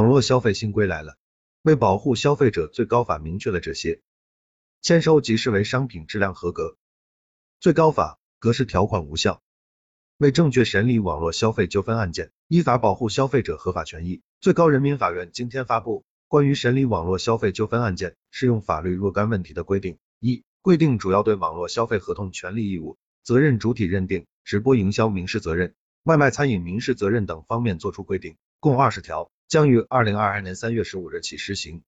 网络消费新规来了，为保护消费者，最高法明确了这些：签收即视为商品质量合格。最高法格式条款无效。为正确审理网络消费纠纷案件，依法保护消费者合法权益，最高人民法院今天发布《关于审理网络消费纠纷案件适用法律若干问题的规定》一规定主要对网络消费合同权利义务、责任主体认定、直播营销民事责任、外卖餐饮民事责任等方面作出规定，共二十条，将于二零二二年三月十五日起施行。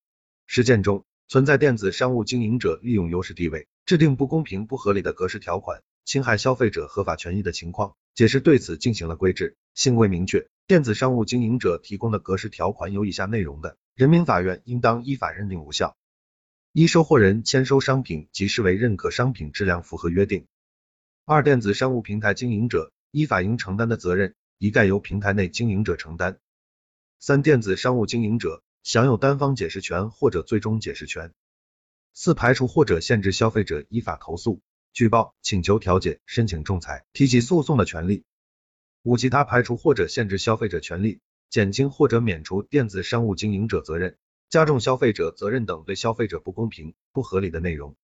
实践中存在电子商务经营者利用优势地位，制定不公平不合理的格式条款，侵害消费者合法权益的情况。解释对此进行了规制，性规明确，电子商务经营者提供的格式条款有以下内容的，人民法院应当依法认定无效。一、收货人签收商品即视为认可商品质量符合约定。二、电子商务平台经营者依法应承担的责任，一概由平台内经营者承担。三、电子商务经营者享有单方解释权或者最终解释权。四、排除或者限制消费者依法投诉。举报、请求调解、申请仲裁、提起诉讼的权利；五、其他排除或者限制消费者权利、减轻或者免除电子商务经营者责任、加重消费者责任等对消费者不公平、不合理的内容。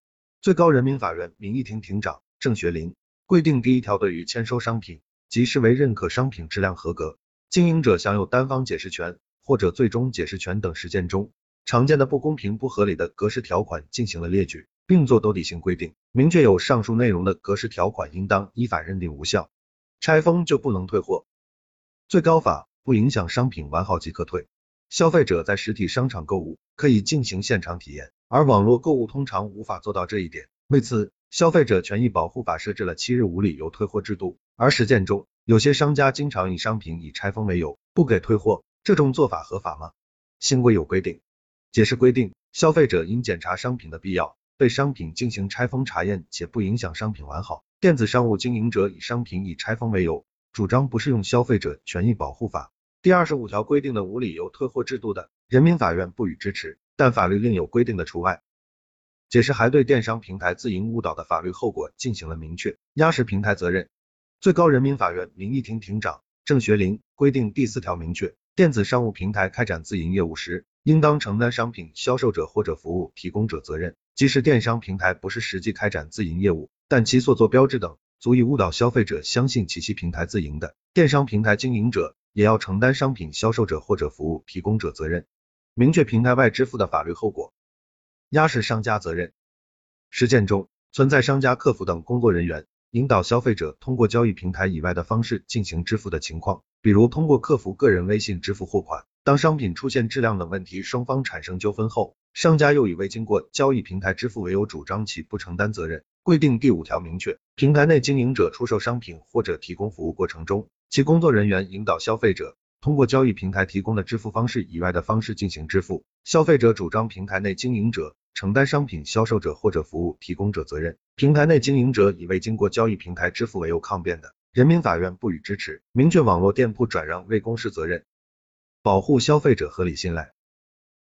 最高人民法院民意庭庭长郑学林规定第一条，对于签收商品即视为认可商品质量合格，经营者享有单方解释权或者最终解释权等实践中常见的不公平、不合理的格式条款进行了列举。并作兜底性规定，明确有上述内容的格式条款应当依法认定无效，拆封就不能退货。最高法不影响商品完好即可退，消费者在实体商场购物可以进行现场体验，而网络购物通常无法做到这一点。为此，消费者权益保护法设置了七日无理由退货制度，而实践中有些商家经常以商品已拆封为由不给退货，这种做法合法吗？新规有规定，解释规定，消费者应检查商品的必要。对商品进行拆封查验且不影响商品完好，电子商务经营者以商品已拆封为由，主张不适用消费者权益保护法第二十五条规定的无理由退货制度的，人民法院不予支持，但法律另有规定的除外。解释还对电商平台自营误导的法律后果进行了明确，压实平台责任。最高人民法院民意庭庭长郑学林规定第四条明确，电子商务平台开展自营业务时，应当承担商品销售者或者服务提供者责任。即使电商平台不是实际开展自营业务，但其所做标志等足以误导消费者相信其系平台自营的，电商平台经营者也要承担商品销售者或者服务提供者责任，明确平台外支付的法律后果，压实商家责任。实践中存在商家、客服等工作人员引导消费者通过交易平台以外的方式进行支付的情况，比如通过客服个人微信支付货款，当商品出现质量等问题，双方产生纠纷后。商家又以未经过交易平台支付为由，主张其不承担责任。规定第五条明确，平台内经营者出售商品或者提供服务过程中，其工作人员引导消费者通过交易平台提供的支付方式以外的方式进行支付，消费者主张平台内经营者承担商品销售者或者服务提供者责任。平台内经营者以未经过交易平台支付为由抗辩的，人民法院不予支持。明确网络店铺转让未公示责任，保护消费者合理信赖。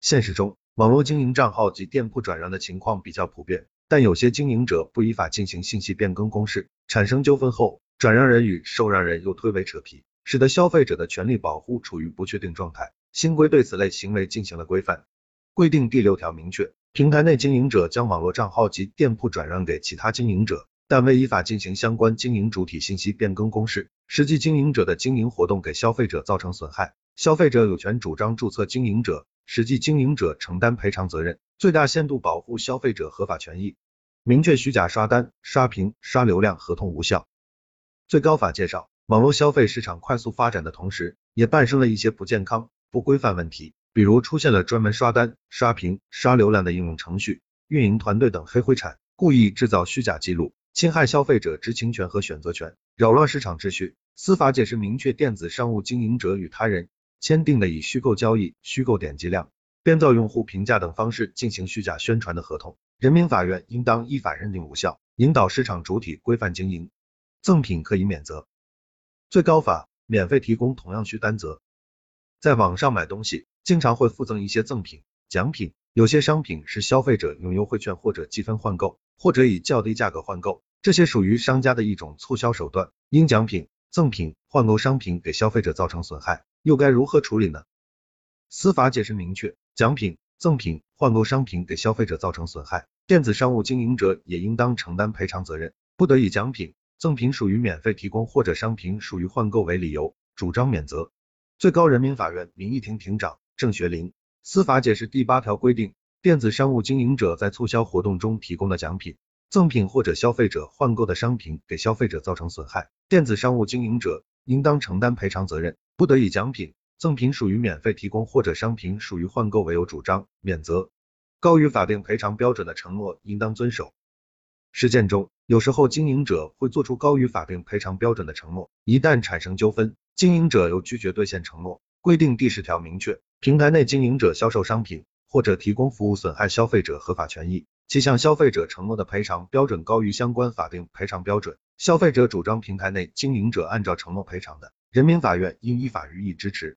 现实中。网络经营账号及店铺转让的情况比较普遍，但有些经营者不依法进行信息变更公示，产生纠纷后，转让人与受让人又推诿扯皮，使得消费者的权利保护处于不确定状态。新规对此类行为进行了规范，规定第六条明确，平台内经营者将网络账号及店铺转让给其他经营者，但未依法进行相关经营主体信息变更公示，实际经营者的经营活动给消费者造成损害，消费者有权主张注册经营者。实际经营者承担赔偿责任，最大限度保护消费者合法权益。明确虚假刷单、刷屏、刷流量合同无效。最高法介绍，网络消费市场快速发展的同时，也伴生了一些不健康、不规范问题，比如出现了专门刷单、刷屏、刷流量的应用程序、运营团队等黑灰产，故意制造虚假记录，侵害消费者知情权和选择权，扰乱市场秩序。司法解释明确，电子商务经营者与他人。签订的以虚构交易、虚构点击量、编造用户评价等方式进行虚假宣传的合同，人民法院应当依法认定无效，引导市场主体规范经营。赠品可以免责。最高法免费提供同样需担责。在网上买东西，经常会附赠一些赠品、奖品，有些商品是消费者用优惠券或者积分换购，或者以较低价格换购，这些属于商家的一种促销手段。因奖品、赠品、换购商品给消费者造成损害。又该如何处理呢？司法解释明确，奖品、赠品、换购商品给消费者造成损害，电子商务经营者也应当承担赔偿责任，不得以奖品、赠品属于免费提供或者商品属于换购为理由主张免责。最高人民法院民意庭庭长郑学林司法解释第八条规定，电子商务经营者在促销活动中提供的奖品、赠品或者消费者换购的商品给消费者造成损害，电子商务经营者应当承担赔偿责任，不得以奖品、赠品属于免费提供或者商品属于换购为由主张免责。高于法定赔偿标准的承诺应当遵守。实践中，有时候经营者会做出高于法定赔偿标准的承诺，一旦产生纠纷，经营者又拒绝兑现承诺。规定第十条明确，平台内经营者销售商品或者提供服务损害消费者合法权益，其向消费者承诺的赔偿标准高于相关法定赔偿标准，消费者主张平台内经营者按照承诺赔偿的，人民法院应依法予以支持。